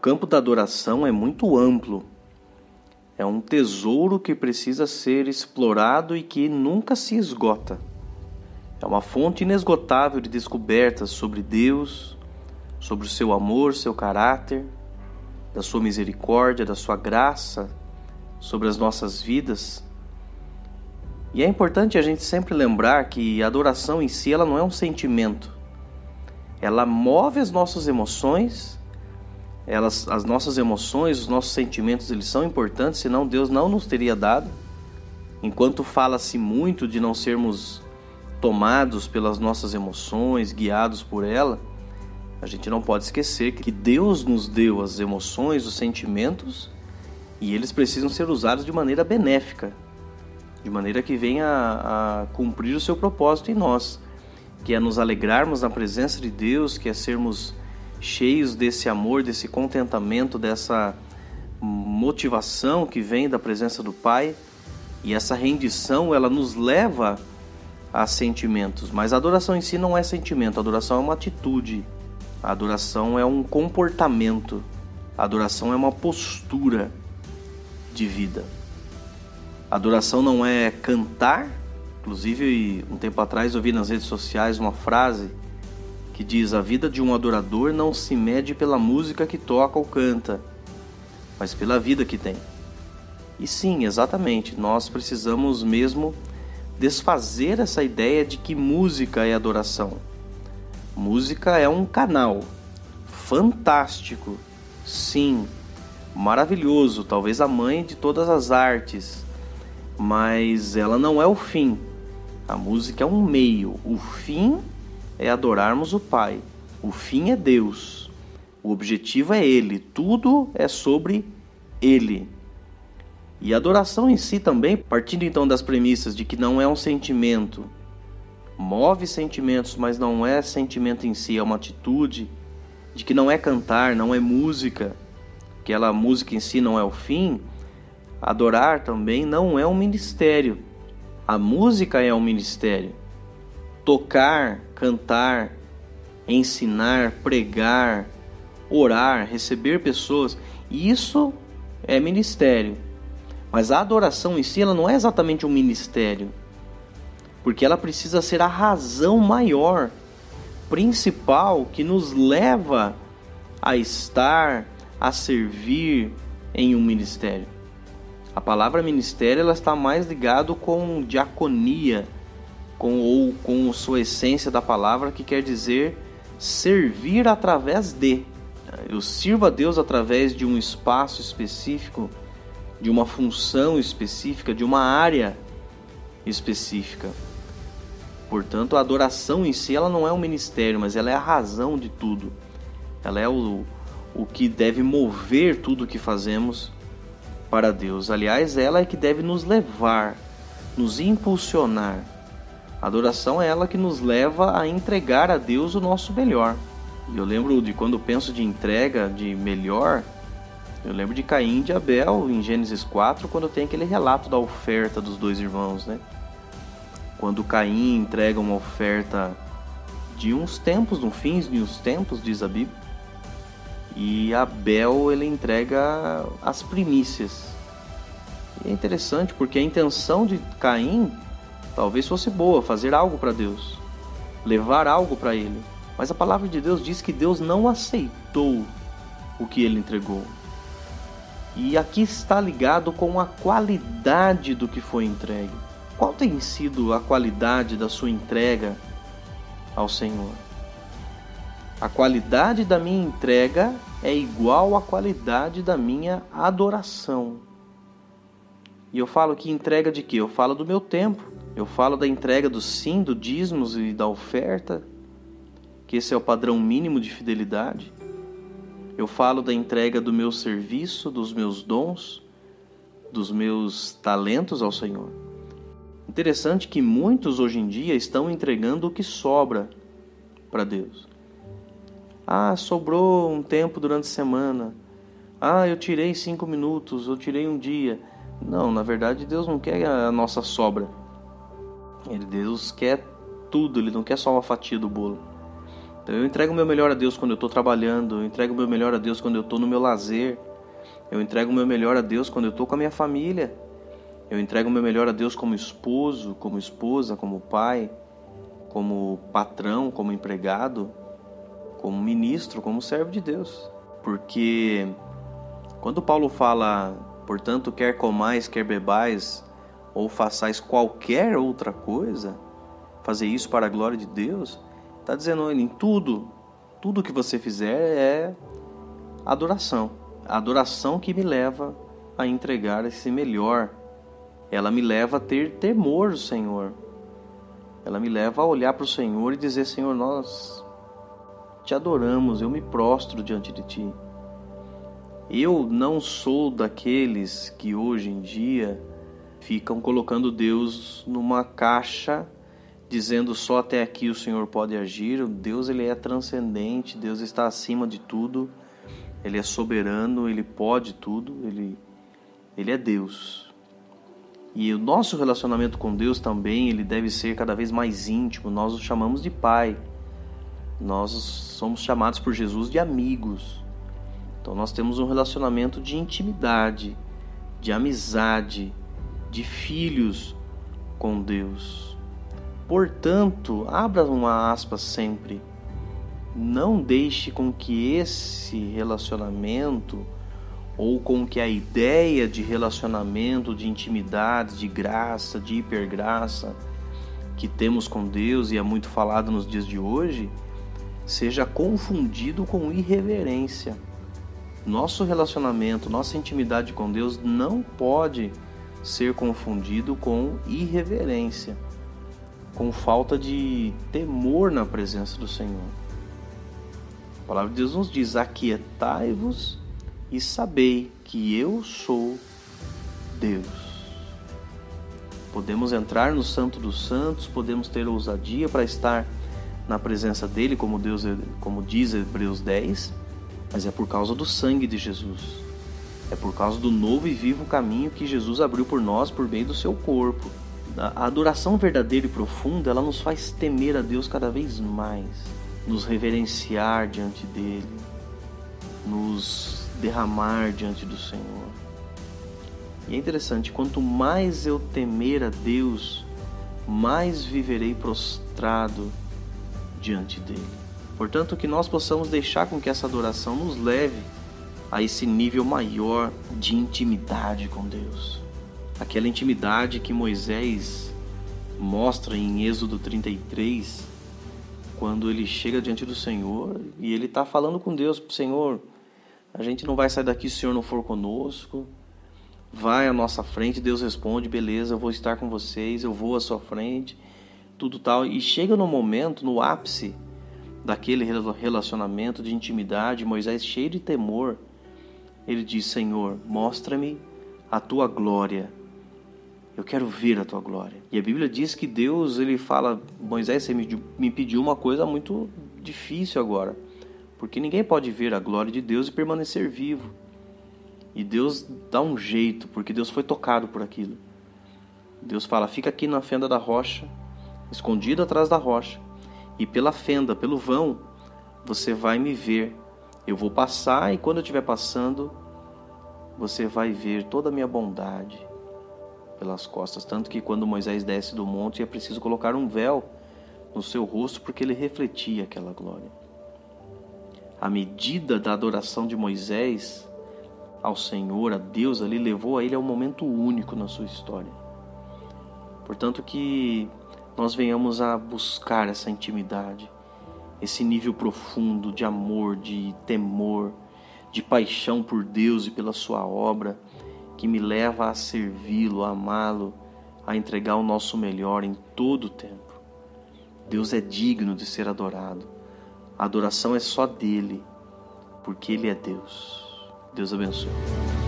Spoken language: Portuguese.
campo da adoração é muito amplo. É um tesouro que precisa ser explorado e que nunca se esgota. É uma fonte inesgotável de descobertas sobre Deus, sobre o seu amor, seu caráter, da sua misericórdia, da sua graça sobre as nossas vidas. E é importante a gente sempre lembrar que a adoração em si ela não é um sentimento. Ela move as nossas emoções elas, as nossas emoções, os nossos sentimentos, eles são importantes, senão Deus não nos teria dado. Enquanto fala-se muito de não sermos tomados pelas nossas emoções, guiados por ela, a gente não pode esquecer que Deus nos deu as emoções, os sentimentos, e eles precisam ser usados de maneira benéfica, de maneira que venha a, a cumprir o seu propósito em nós, que é nos alegrarmos na presença de Deus, que é sermos cheios desse amor, desse contentamento, dessa motivação que vem da presença do Pai. E essa rendição, ela nos leva a sentimentos, mas a adoração em si não é sentimento, a adoração é uma atitude. A adoração é um comportamento. A adoração é uma postura de vida. A adoração não é cantar. Inclusive, um tempo atrás eu vi nas redes sociais uma frase que diz: A vida de um adorador não se mede pela música que toca ou canta, mas pela vida que tem. E sim, exatamente, nós precisamos mesmo desfazer essa ideia de que música é adoração. Música é um canal fantástico, sim, maravilhoso, talvez a mãe de todas as artes, mas ela não é o fim. A música é um meio, o fim é adorarmos o Pai. O fim é Deus. O objetivo é Ele. Tudo é sobre Ele. E a adoração em si também, partindo então das premissas de que não é um sentimento, move sentimentos, mas não é sentimento em si, é uma atitude, de que não é cantar, não é música, que ela música em si não é o fim, adorar também não é um ministério. A música é um ministério tocar, cantar, ensinar, pregar, orar, receber pessoas, isso é ministério. Mas a adoração em si ela não é exatamente um ministério, porque ela precisa ser a razão maior, principal que nos leva a estar, a servir em um ministério. A palavra ministério ela está mais ligado com diaconia, com ou com sua essência da palavra, que quer dizer servir através de. Eu sirvo a Deus através de um espaço específico, de uma função específica, de uma área específica. Portanto, a adoração em si ela não é um ministério, mas ela é a razão de tudo. Ela é o, o que deve mover tudo o que fazemos para Deus. Aliás, ela é que deve nos levar, nos impulsionar a adoração é ela que nos leva a entregar a Deus o nosso melhor. E eu lembro de quando penso de entrega, de melhor, eu lembro de Caim e de Abel em Gênesis 4, quando tem aquele relato da oferta dos dois irmãos, né? Quando Caim entrega uma oferta de uns tempos, no fins de uns tempos, diz a Bíblia, e Abel ele entrega as primícias. E é interessante porque a intenção de Caim Talvez fosse boa fazer algo para Deus, levar algo para Ele, mas a palavra de Deus diz que Deus não aceitou o que ele entregou. E aqui está ligado com a qualidade do que foi entregue. Qual tem sido a qualidade da sua entrega ao Senhor? A qualidade da minha entrega é igual à qualidade da minha adoração. E eu falo que entrega de quê? Eu falo do meu tempo. Eu falo da entrega do sim, do dízimos e da oferta, que esse é o padrão mínimo de fidelidade. Eu falo da entrega do meu serviço, dos meus dons, dos meus talentos ao Senhor. Interessante que muitos hoje em dia estão entregando o que sobra para Deus. Ah, sobrou um tempo durante a semana. Ah, eu tirei cinco minutos, eu tirei um dia. Não, na verdade Deus não quer a nossa sobra. Ele, Deus quer tudo, ele não quer só uma fatia do bolo. Então eu entrego o meu melhor a Deus quando eu estou trabalhando, eu entrego o meu melhor a Deus quando eu estou no meu lazer, eu entrego o meu melhor a Deus quando eu estou com a minha família, eu entrego o meu melhor a Deus como esposo, como esposa, como pai, como patrão, como empregado, como ministro, como servo de Deus. Porque quando Paulo fala, portanto, quer comais, quer bebais, ou façais qualquer outra coisa, fazer isso para a glória de Deus, está dizendo em tudo, tudo que você fizer é adoração. A adoração que me leva a entregar esse melhor. Ela me leva a ter temor do Senhor. Ela me leva a olhar para o Senhor e dizer: Senhor, nós te adoramos, eu me prostro diante de ti. Eu não sou daqueles que hoje em dia ficam colocando Deus numa caixa, dizendo só até aqui o Senhor pode agir. Deus ele é transcendente, Deus está acima de tudo. Ele é soberano, ele pode tudo, ele ele é Deus. E o nosso relacionamento com Deus também, ele deve ser cada vez mais íntimo. Nós o chamamos de pai. Nós somos chamados por Jesus de amigos. Então nós temos um relacionamento de intimidade, de amizade, de filhos com Deus. Portanto, abra uma aspa sempre. Não deixe com que esse relacionamento ou com que a ideia de relacionamento, de intimidade, de graça, de hipergraça que temos com Deus e é muito falado nos dias de hoje, seja confundido com irreverência. Nosso relacionamento, nossa intimidade com Deus não pode ser confundido com irreverência, com falta de temor na presença do Senhor. A palavra de Deus nos diz: Aquietai-vos e sabei que eu sou Deus. Podemos entrar no Santo dos Santos, podemos ter ousadia para estar na presença dele, como Deus, como diz Hebreus 10, mas é por causa do sangue de Jesus. É por causa do novo e vivo caminho que Jesus abriu por nós por meio do seu corpo. A adoração verdadeira e profunda, ela nos faz temer a Deus cada vez mais, nos reverenciar diante dele, nos derramar diante do Senhor. E é interessante, quanto mais eu temer a Deus, mais viverei prostrado diante dele. Portanto, que nós possamos deixar com que essa adoração nos leve a esse nível maior de intimidade com Deus. Aquela intimidade que Moisés mostra em Êxodo 33, quando ele chega diante do Senhor e ele está falando com Deus: Senhor, a gente não vai sair daqui se o Senhor não for conosco. Vai à nossa frente, Deus responde: beleza, eu vou estar com vocês, eu vou à sua frente, tudo tal. E chega no momento, no ápice daquele relacionamento de intimidade, Moisés cheio de temor, ele diz: Senhor, mostra-me a tua glória. Eu quero ver a tua glória. E a Bíblia diz que Deus, ele fala: Moisés, você me pediu uma coisa muito difícil agora porque ninguém pode ver a glória de Deus e permanecer vivo. E Deus dá um jeito, porque Deus foi tocado por aquilo. Deus fala: fica aqui na fenda da rocha, escondido atrás da rocha, e pela fenda, pelo vão, você vai me ver. Eu vou passar, e quando eu estiver passando, você vai ver toda a minha bondade pelas costas. Tanto que quando Moisés desce do monte, é preciso colocar um véu no seu rosto, porque ele refletia aquela glória a medida da adoração de Moisés ao Senhor, a Deus ali, levou a ele a um momento único na sua história. Portanto, que nós venhamos a buscar essa intimidade, esse nível profundo de amor, de temor, de paixão por Deus e pela Sua obra, que me leva a servi-lo, a amá-lo, a entregar o nosso melhor em todo o tempo. Deus é digno de ser adorado. A adoração é só dele, porque ele é Deus. Deus abençoe.